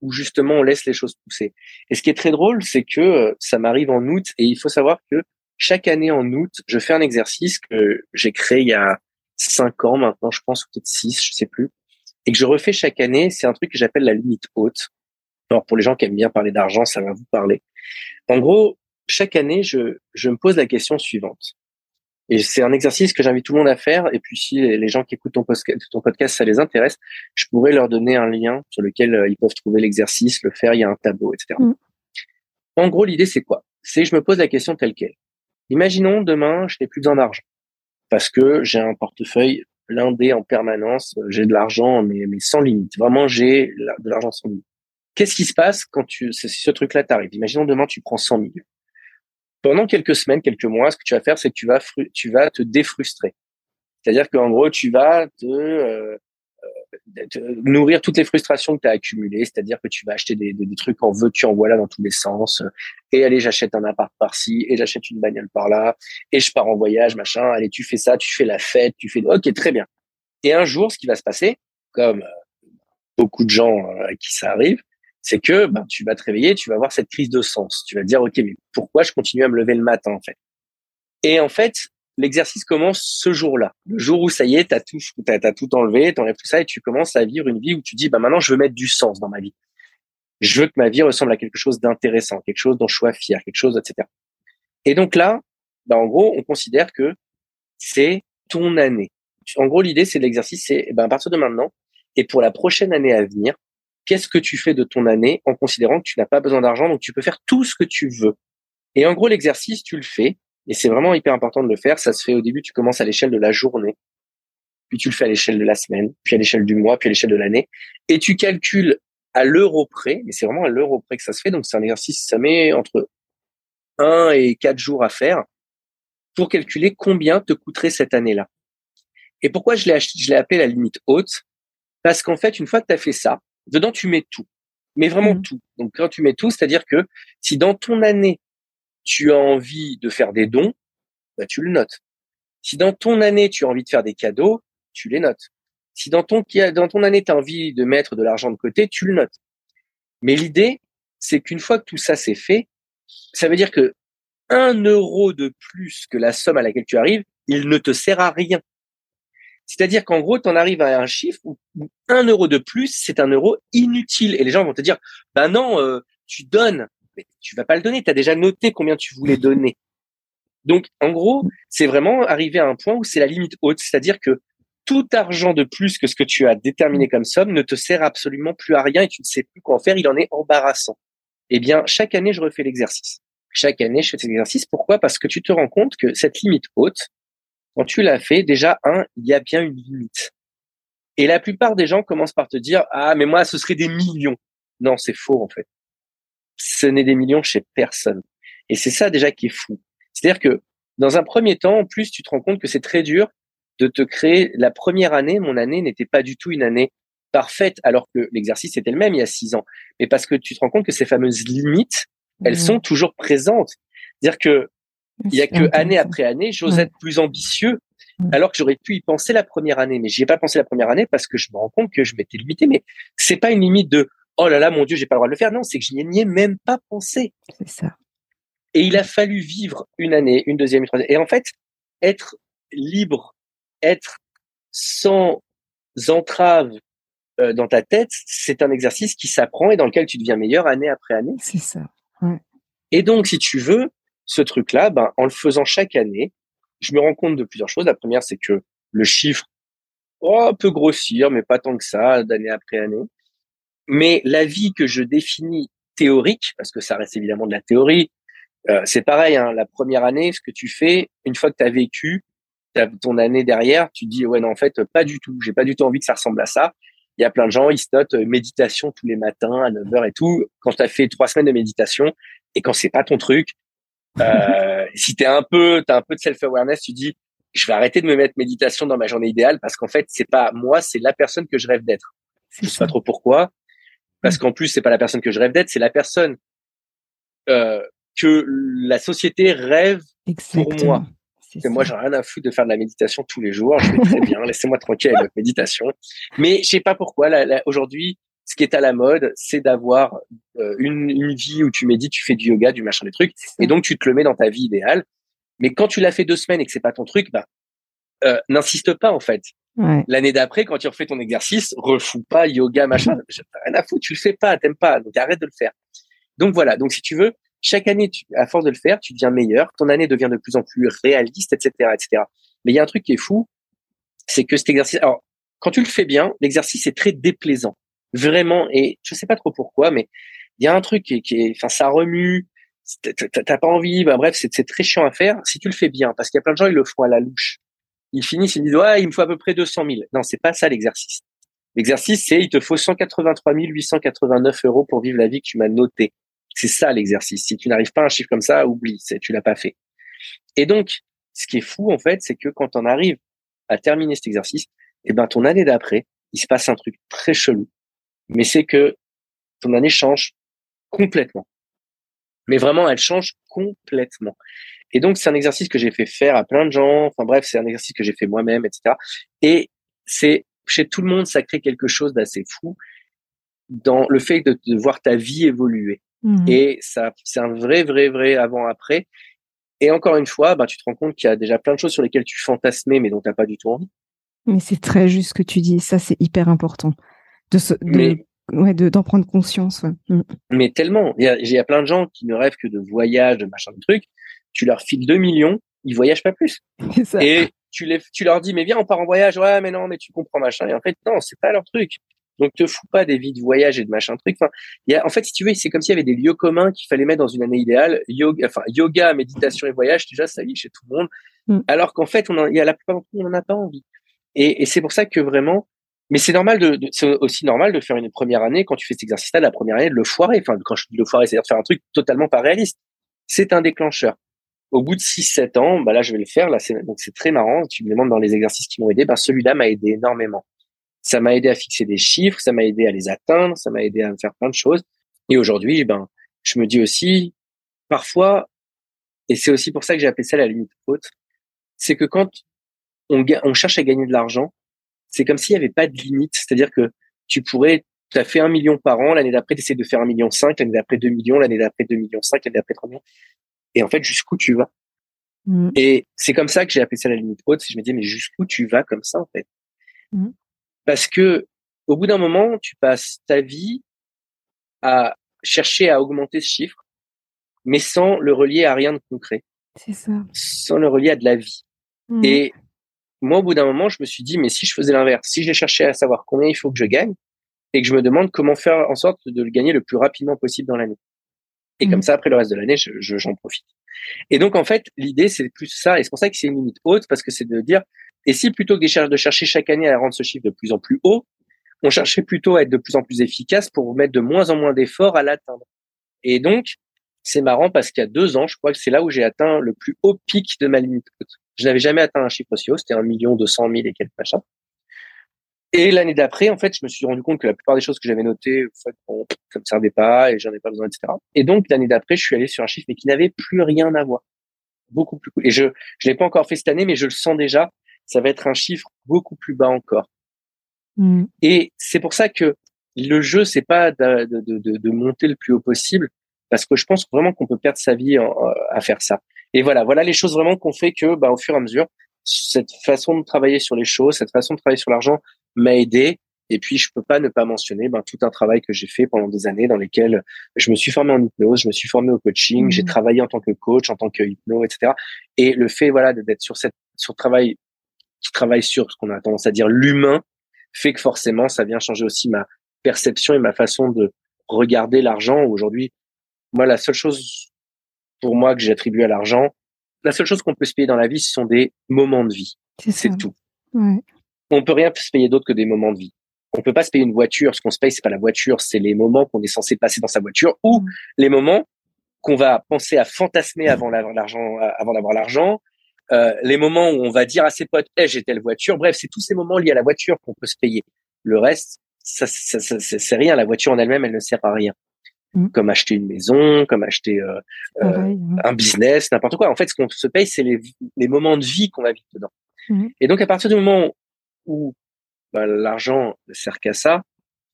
S2: où justement on laisse les choses pousser. Et ce qui est très drôle, c'est que euh, ça m'arrive en août et il faut savoir que chaque année en août, je fais un exercice que j'ai créé il y a cinq ans maintenant, je pense, peut-être six, je sais plus, et que je refais chaque année. C'est un truc que j'appelle la limite haute. Alors pour les gens qui aiment bien parler d'argent, ça va vous parler. En gros, chaque année, je, je me pose la question suivante. Et c'est un exercice que j'invite tout le monde à faire. Et puis, si les gens qui écoutent ton podcast, ton podcast, ça les intéresse, je pourrais leur donner un lien sur lequel euh, ils peuvent trouver l'exercice, le faire. Il y a un tableau, etc. Mm. En gros, l'idée, c'est quoi? C'est je me pose la question telle quelle. Imaginons demain, je n'ai plus besoin d'argent parce que j'ai un portefeuille blindé en permanence. J'ai de l'argent, mais, sans limite. Vraiment, j'ai de l'argent sans limite. Qu'est-ce qui se passe quand tu, ce truc-là t'arrive? Imaginons demain, tu prends 100 000 pendant quelques semaines, quelques mois, ce que tu vas faire, c'est que tu vas, tu vas te défrustrer. C'est-à-dire qu'en gros, tu vas te, euh, te, nourrir toutes les frustrations que tu as accumulées. C'est-à-dire que tu vas acheter des, trucs en veux-tu, en voilà dans tous les sens. Et allez, j'achète un appart par-ci, et j'achète une bagnole par-là, et je pars en voyage, machin. Allez, tu fais ça, tu fais la fête, tu fais... Ok, très bien. Et un jour, ce qui va se passer, comme euh, beaucoup de gens à qui ça arrive, c'est que ben, tu vas te réveiller, tu vas avoir cette crise de sens. Tu vas te dire, OK, mais pourquoi je continue à me lever le matin, en fait? Et en fait, l'exercice commence ce jour-là. Le jour où ça y est, tu as tout, as, tout enlevé, tu enlèves tout ça et tu commences à vivre une vie où tu dis, bah, maintenant, je veux mettre du sens dans ma vie. Je veux que ma vie ressemble à quelque chose d'intéressant, quelque chose dont je sois fier, quelque chose, etc. Et donc là, bah, en gros, on considère que c'est ton année. En gros, l'idée, c'est l'exercice, c'est ben, à partir de maintenant et pour la prochaine année à venir, qu'est-ce que tu fais de ton année en considérant que tu n'as pas besoin d'argent, donc tu peux faire tout ce que tu veux. Et en gros, l'exercice, tu le fais, et c'est vraiment hyper important de le faire. Ça se fait au début, tu commences à l'échelle de la journée, puis tu le fais à l'échelle de la semaine, puis à l'échelle du mois, puis à l'échelle de l'année, et tu calcules à l'euro près, mais c'est vraiment à l'euro près que ça se fait, donc c'est un exercice, ça met entre 1 et 4 jours à faire pour calculer combien te coûterait cette année-là. Et pourquoi je l'ai je l'ai appelé la limite haute? Parce qu'en fait, une fois que tu as fait ça, Dedans, tu mets tout, mais vraiment mmh. tout. Donc, quand tu mets tout, c'est-à-dire que si dans ton année, tu as envie de faire des dons, bah, tu le notes. Si dans ton année, tu as envie de faire des cadeaux, tu les notes. Si dans ton, année, tu as envie de mettre de l'argent de côté, tu le notes. Mais l'idée, c'est qu'une fois que tout ça c'est fait, ça veut dire que un euro de plus que la somme à laquelle tu arrives, il ne te sert à rien. C'est-à-dire qu'en gros, tu en arrives à un chiffre où, un euro de plus, c'est un euro inutile. Et les gens vont te dire, ben non, euh, tu donnes. Mais tu vas pas le donner. Tu as déjà noté combien tu voulais donner. Donc, en gros, c'est vraiment arriver à un point où c'est la limite haute. C'est-à-dire que tout argent de plus que ce que tu as déterminé comme somme ne te sert absolument plus à rien et tu ne sais plus quoi en faire. Il en est embarrassant. Eh bien, chaque année, je refais l'exercice. Chaque année, je fais cet exercice. Pourquoi? Parce que tu te rends compte que cette limite haute, quand tu l'as fait, déjà, un, il y a bien une limite. Et la plupart des gens commencent par te dire, ah, mais moi, ce serait des millions. Non, c'est faux, en fait. Ce n'est des millions chez personne. Et c'est ça, déjà, qui est fou. C'est-à-dire que, dans un premier temps, en plus, tu te rends compte que c'est très dur de te créer la première année. Mon année n'était pas du tout une année parfaite, alors que l'exercice était le même il y a six ans. Mais parce que tu te rends compte que ces fameuses limites, elles mmh. sont toujours présentes. C'est-à-dire que il y a que année après année, j'ose être plus ambitieux, alors que j'aurais pu y penser la première année. Mais j'y ai pas pensé la première année parce que je me rends compte que je m'étais limité. Mais c'est pas une limite de oh là là, mon Dieu, j'ai pas le droit de le faire. Non, c'est que je n'y ai même pas pensé.
S1: C'est ça.
S2: Et il a fallu vivre une année, une deuxième, une troisième. Et en fait, être libre, être sans entrave euh, dans ta tête, c'est un exercice qui s'apprend et dans lequel tu deviens meilleur année après année.
S1: C'est ça.
S2: Et donc, si tu veux, ce truc-là, ben, en le faisant chaque année, je me rends compte de plusieurs choses. La première, c'est que le chiffre oh, peut grossir, mais pas tant que ça, d'année après année. Mais la vie que je définis théorique, parce que ça reste évidemment de la théorie, euh, c'est pareil. Hein, la première année, ce que tu fais, une fois que tu as vécu ton année derrière, tu dis ouais non en fait pas du tout. J'ai pas du tout envie que ça ressemble à ça. Il y a plein de gens, ils se notent euh, méditation tous les matins à 9h et tout. Quand tu as fait trois semaines de méditation et quand c'est pas ton truc, euh, si t'es un peu, t'as un peu de self-awareness, tu dis, je vais arrêter de me mettre méditation dans ma journée idéale parce qu'en fait, c'est pas moi, c'est la personne que je rêve d'être. Je sais pas trop pourquoi. Parce qu'en plus, c'est pas la personne que je rêve d'être, c'est la personne euh, que la société rêve pour moi. Et moi, j'ai rien à foutre de faire de la méditation tous les jours. Je vais très bien. Laissez-moi tranquille avec votre méditation. Mais je sais pas pourquoi. Aujourd'hui, ce qui est à la mode, c'est d'avoir euh, une, une, vie où tu médites, tu fais du yoga, du machin, des trucs, et donc tu te le mets dans ta vie idéale. Mais quand tu l'as fait deux semaines et que c'est pas ton truc, bah, euh, n'insiste pas en fait. Ouais. L'année d'après, quand tu refais ton exercice, refous pas yoga, machin. rien à foutre, tu le fais pas, t'aimes pas, donc arrête de le faire. Donc voilà. Donc si tu veux, chaque année, tu, à force de le faire, tu deviens meilleur. Ton année devient de plus en plus réaliste, etc., etc. Mais il y a un truc qui est fou, c'est que cet exercice. Alors, quand tu le fais bien, l'exercice est très déplaisant, vraiment. Et je sais pas trop pourquoi, mais il y a un truc qui est, enfin, ça remue. T'as pas envie. Bah, bref, c'est très chiant à faire. Si tu le fais bien, parce qu'il y a plein de gens, ils le font à la louche. Ils finissent, ils disent ouais, il me faut à peu près 200 000. Non, c'est pas ça l'exercice. L'exercice, c'est il te faut 183 889 euros pour vivre la vie que tu m'as notée. C'est ça l'exercice. Si tu n'arrives pas à un chiffre comme ça, oublie, tu l'as pas fait. Et donc, ce qui est fou en fait, c'est que quand on arrive à terminer cet exercice, eh ben ton année d'après, il se passe un truc très chelou. Mais c'est que ton année change complètement. Mais vraiment, elle change complètement. Et donc, c'est un exercice que j'ai fait faire à plein de gens. Enfin bref, c'est un exercice que j'ai fait moi-même, etc. Et c'est chez tout le monde, ça crée quelque chose d'assez fou dans le fait de, de voir ta vie évoluer. Mmh. Et ça, c'est un vrai, vrai, vrai avant-après. Et encore une fois, bah, tu te rends compte qu'il y a déjà plein de choses sur lesquelles tu fantasmais, mais dont tu n'as pas du tout envie.
S1: Mais c'est très juste ce que tu dis. Ça, c'est hyper important. De ouais, d'en prendre conscience. Mmh.
S2: Mais tellement. Il y, a, il y a plein de gens qui ne rêvent que de voyages, de machin, de trucs. Tu leur files 2 millions, ils voyagent pas plus. Ça. Et tu, les, tu leur dis, mais viens, on part en voyage. Ouais, mais non, mais tu comprends, machin. Et en fait, non, c'est pas leur truc. Donc, te fous pas des vies de voyage et de machin truc. Enfin, y a, en fait, si tu veux, c'est comme s'il y avait des lieux communs qu'il fallait mettre dans une année idéale. Yoga, enfin, yoga, méditation et voyage, déjà, ça y est chez tout le monde. Mm. Alors qu'en fait, on il y a la plupart d'entre nous, on n'en a pas envie. Et, et c'est pour ça que vraiment, mais c'est normal de, de c'est aussi normal de faire une première année quand tu fais cet exercice-là, la première année, de le foirer. Enfin, quand je dis le foirer, c'est-à-dire de faire un truc totalement pas réaliste. C'est un déclencheur. Au bout de 6-7 ans, bah là, je vais le faire. Là, c'est, donc c'est très marrant. Tu me demandes dans les exercices qui m'ont aidé. Ben, celui-là m'a aidé énormément. Ça m'a aidé à fixer des chiffres, ça m'a aidé à les atteindre, ça m'a aidé à faire plein de choses. Et aujourd'hui, ben, je me dis aussi, parfois, et c'est aussi pour ça que j'ai appelé ça la limite haute, c'est que quand on, on cherche à gagner de l'argent, c'est comme s'il n'y avait pas de limite. C'est-à-dire que tu pourrais, tu as fait un million par an, l'année d'après, tu essaies de faire un million cinq, l'année d'après deux millions, l'année d'après deux millions cinq, l'année d'après trois millions. Et en fait, jusqu'où tu vas? Mmh. Et c'est comme ça que j'ai appelé ça la limite haute. Je me dis, mais jusqu'où tu vas comme ça, en fait? Mmh. Parce que au bout d'un moment, tu passes ta vie à chercher à augmenter ce chiffre, mais sans le relier à rien de concret.
S1: C'est ça.
S2: Sans le relier à de la vie. Mmh. Et moi, au bout d'un moment, je me suis dit, mais si je faisais l'inverse, si j'ai cherché à savoir combien il faut que je gagne, et que je me demande comment faire en sorte de le gagner le plus rapidement possible dans l'année. Et comme mmh. ça, après le reste de l'année, j'en je, j'en profite. Et donc, en fait, l'idée, c'est plus ça. Et c'est pour ça que c'est une limite haute, parce que c'est de dire, et si plutôt que de chercher chaque année à rendre ce chiffre de plus en plus haut, on cherchait plutôt à être de plus en plus efficace pour mettre de moins en moins d'efforts à l'atteindre. Et donc, c'est marrant parce qu'il y a deux ans, je crois que c'est là où j'ai atteint le plus haut pic de ma limite haute. Je n'avais jamais atteint un chiffre aussi haut, c'était un million deux cent mille et quelques machins. Et l'année d'après, en fait, je me suis rendu compte que la plupart des choses que j'avais notées, en fait, bon, ça me servait pas et j'en ai pas besoin, etc. Et donc, l'année d'après, je suis allé sur un chiffre, mais qui n'avait plus rien à voir. Beaucoup plus cool. Et je, je l'ai pas encore fait cette année, mais je le sens déjà ça va être un chiffre beaucoup plus bas encore. Mm. Et c'est pour ça que le jeu, c'est pas de, de, de, de, monter le plus haut possible, parce que je pense vraiment qu'on peut perdre sa vie à faire ça. Et voilà, voilà les choses vraiment qu'on fait que, bah, au fur et à mesure, cette façon de travailler sur les choses, cette façon de travailler sur l'argent m'a aidé. Et puis, je peux pas ne pas mentionner ben, tout un travail que j'ai fait pendant des années dans lesquelles je me suis formé en hypnose, je me suis formé au coaching, j'ai mm. travaillé en tant que coach, en tant que hypno, etc. Et le fait, voilà, d'être sur cette, sur travail qui travaille sur ce qu'on a tendance à dire l'humain, fait que forcément, ça vient changer aussi ma perception et ma façon de regarder l'argent. Aujourd'hui, moi, la seule chose pour moi que j'attribue à l'argent, la seule chose qu'on peut se payer dans la vie, ce sont des moments de vie. C'est tout. Ouais. On peut rien se payer d'autre que des moments de vie. On peut pas se payer une voiture. Ce qu'on se paye, c'est pas la voiture, c'est les moments qu'on est censé passer dans sa voiture ou mm. les moments qu'on va penser à fantasmer avant l'argent, avant d'avoir l'argent, euh, les moments où on va dire à ses potes hey, j'ai telle voiture. Bref, c'est tous ces moments liés à la voiture qu'on peut se payer. Le reste, ça, ça, ça c'est rien. La voiture en elle-même, elle ne sert à rien.
S1: Mm.
S2: Comme acheter une maison, comme acheter euh, euh,
S1: hein.
S2: un business, n'importe quoi. En fait, ce qu'on se paye, c'est les, les moments de vie qu'on va vivre dedans.
S1: Mhm.
S2: Et donc, à partir du moment où bah, l'argent ne sert qu'à ça,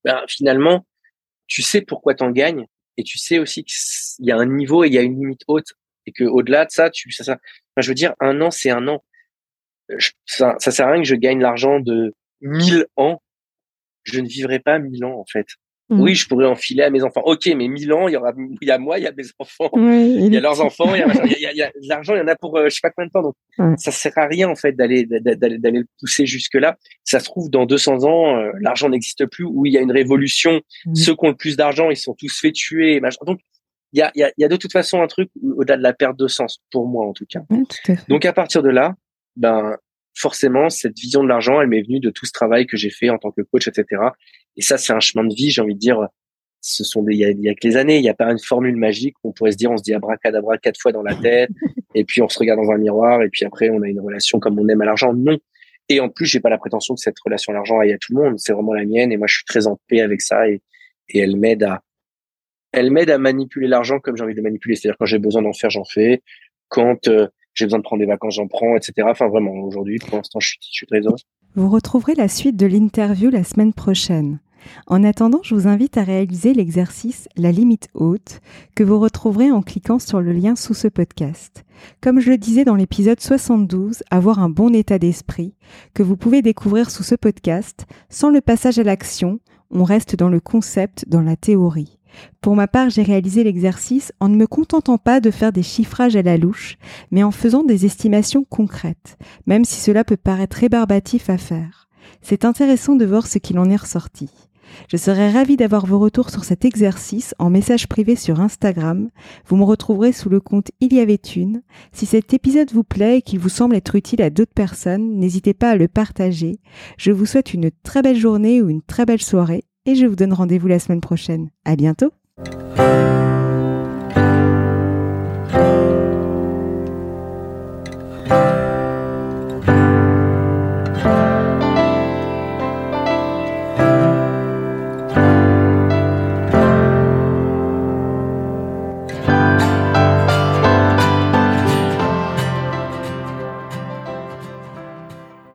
S2: ben, finalement, tu sais pourquoi t'en gagnes et tu sais aussi qu'il y a un niveau et il y a une limite haute et que au-delà de ça, tu ça, ça. Enfin, je veux dire, un an, c'est un an. Je- ça, ça sert à rien que je gagne l'argent de 1000 ans. Je ne vivrai pas 1000 ans, en fait.
S1: Mhm.
S2: Oui, je pourrais enfiler à mes enfants. Ok, mais 1000 ans, il y aura, il y a moi, il y a mes enfants. Il y a leurs enfants, il y a, il y a, il y a- de l'argent, il y en a pour euh, je sais pas combien de temps. Donc,
S1: Ouais.
S2: ça sert à rien en fait d'aller d'aller d'aller le pousser jusque là. Ça se trouve dans 200 ans, euh, l'argent n'existe plus, ou il y a une révolution.
S1: Mhm.
S2: Ceux qui ont le plus d'argent, ils sont tous fait tuer. Machin. Donc, il y a, il y, a, il y a de toute façon un truc au-delà de la perte de sens pour moi en tout cas.
S1: Tout à.
S2: Donc à partir de là, ben forcément cette vision de l'argent, elle m'est venue de tout ce travail que j'ai fait en tant que coach, etc. Et ça, c'est un chemin de vie, j'ai envie de dire. Ce sont des, il y a, il y a que les années. Il n'y a pas une formule magique. On pourrait se dire, on se dit abracadabra quatre fois dans la tête, et puis on se regarde dans un miroir, et puis après on a une relation comme on aime à l'argent. Non. Et en plus, j'ai pas la prétention que cette relation à l'argent aille à tout le monde. C'est vraiment la mienne, et moi, je suis très en paix avec ça, et, et elle m'aide à, elle m'aide à manipuler l'argent comme j'ai envie de le manipuler. C'est-à-dire quand j'ai besoin d'en faire, j'en fais. Quand euh, j'ai besoin de prendre des vacances, j'en prends, etc. Enfin, vraiment, aujourd'hui, pour l'instant, je suis, je suis très heureux.
S1: Vous retrouverez la suite de l'interview la semaine prochaine. En attendant, je vous invite à réaliser l'exercice La limite haute que vous retrouverez en cliquant sur le lien sous ce podcast. Comme je le disais dans l'épisode 72, avoir un bon état d'esprit que vous pouvez découvrir sous ce podcast, sans le passage à l'action, on reste dans le concept, dans la théorie. Pour ma part, j'ai réalisé l'exercice en ne me contentant pas de faire des chiffrages à la louche, mais en faisant des estimations concrètes, même si cela peut paraître rébarbatif à faire. C'est intéressant de voir ce qu'il en est ressorti. Je serais ravie d'avoir vos retours sur cet exercice en message privé sur Instagram. Vous me retrouverez sous le compte Il y avait une. Si cet épisode vous plaît et qu'il vous semble être utile à d'autres personnes, n'hésitez pas à le partager. Je vous souhaite une très belle journée ou une très belle soirée et je vous donne rendez-vous la semaine prochaine. À bientôt!